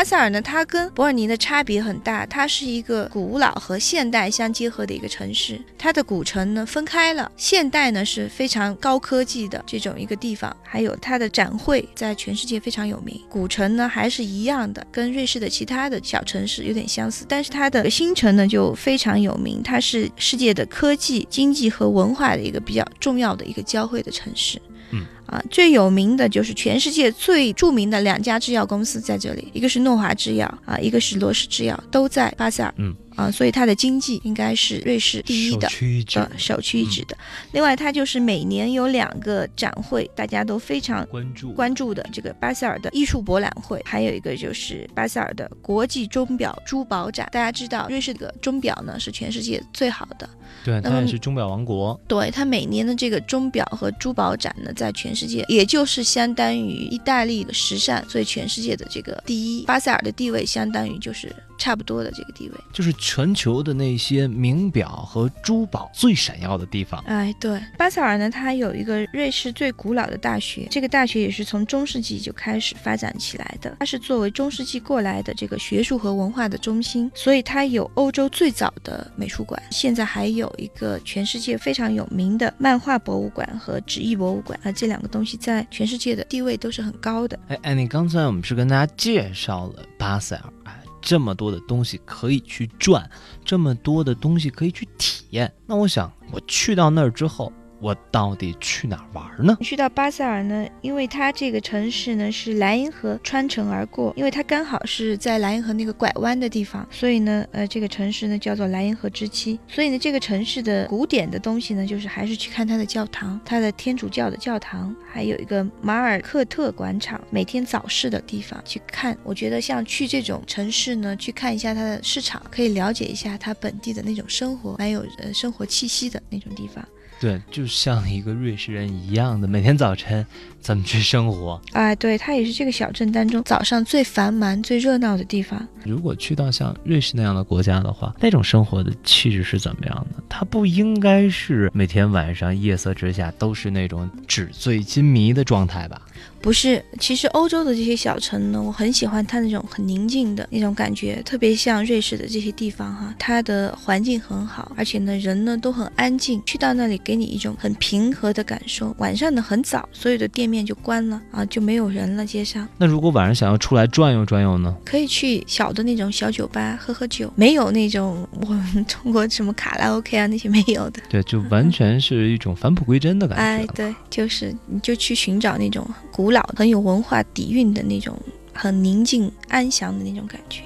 巴塞尔呢，它跟伯尔尼的差别很大，它是一个古老和现代相结合的一个城市。它的古城呢分开了，现代呢是非常高科技的这种一个地方，还有它的展会在全世界非常有名。古城呢还是一样的，跟瑞士的其他的小城市有点相似，但是它的新城呢就非常有名，它是世界的科技、经济和文化的一个比较重要的一个交汇的城市。啊，最有名的就是全世界最著名的两家制药公司在这里，一个是诺华制药啊，一个是罗氏制药，都在巴塞尔。嗯。啊，所以它的经济应该是瑞士第一的，呃，首屈一指的。另外，它就是每年有两个展会，大家都非常关注关注的这个巴塞尔的艺术博览会，还有一个就是巴塞尔的国际钟表珠宝展。大家知道，瑞士的钟表呢是全世界最好的，对，它也是钟表王国。对，它每年的这个钟表和珠宝展呢，在全世界也就是相当于意大利的时尚，所以全世界的这个第一，巴塞尔的地位相当于就是。差不多的这个地位，就是全球的那些名表和珠宝最闪耀的地方。哎，对，巴塞尔呢，它有一个瑞士最古老的大学，这个大学也是从中世纪就开始发展起来的。它是作为中世纪过来的这个学术和文化的中心，所以它有欧洲最早的美术馆，现在还有一个全世界非常有名的漫画博物馆和纸艺博物馆啊，这两个东西在全世界的地位都是很高的。哎哎，你刚才我们是跟大家介绍了巴塞尔，哎。这么多的东西可以去转，这么多的东西可以去体验。那我想，我去到那儿之后。我到底去哪儿玩呢？去到巴塞尔呢？因为它这个城市呢是莱茵河穿城而过，因为它刚好是在莱茵河那个拐弯的地方，所以呢，呃，这个城市呢叫做莱茵河之妻。所以呢，这个城市的古典的东西呢，就是还是去看它的教堂，它的天主教的教堂，还有一个马尔克特广场，每天早市的地方去看。我觉得像去这种城市呢，去看一下它的市场，可以了解一下它本地的那种生活，蛮有呃生活气息的那种地方。对，就像一个瑞士人一样的，每天早晨怎么去生活？哎，对，它也是这个小镇当中早上最繁忙、最热闹的地方。如果去到像瑞士那样的国家的话，那种生活的气质是怎么样的？它不应该是每天晚上夜色之下都是那种纸醉金迷的状态吧？不是，其实欧洲的这些小城呢，我很喜欢它那种很宁静的那种感觉，特别像瑞士的这些地方哈，它的环境很好，而且呢人呢都很安静，去到那里给你一种很平和的感受。晚上的很早，所有的店面就关了啊，就没有人了街上。那如果晚上想要出来转悠转悠呢？可以去小的那种小酒吧喝喝酒，没有那种我们中国什么卡拉 OK 啊那些没有的。对，就完全是一种返璞归真的感觉。哎，对，就是你就去寻找那种古。古老很有文化底蕴的那种，很宁静安详的那种感觉。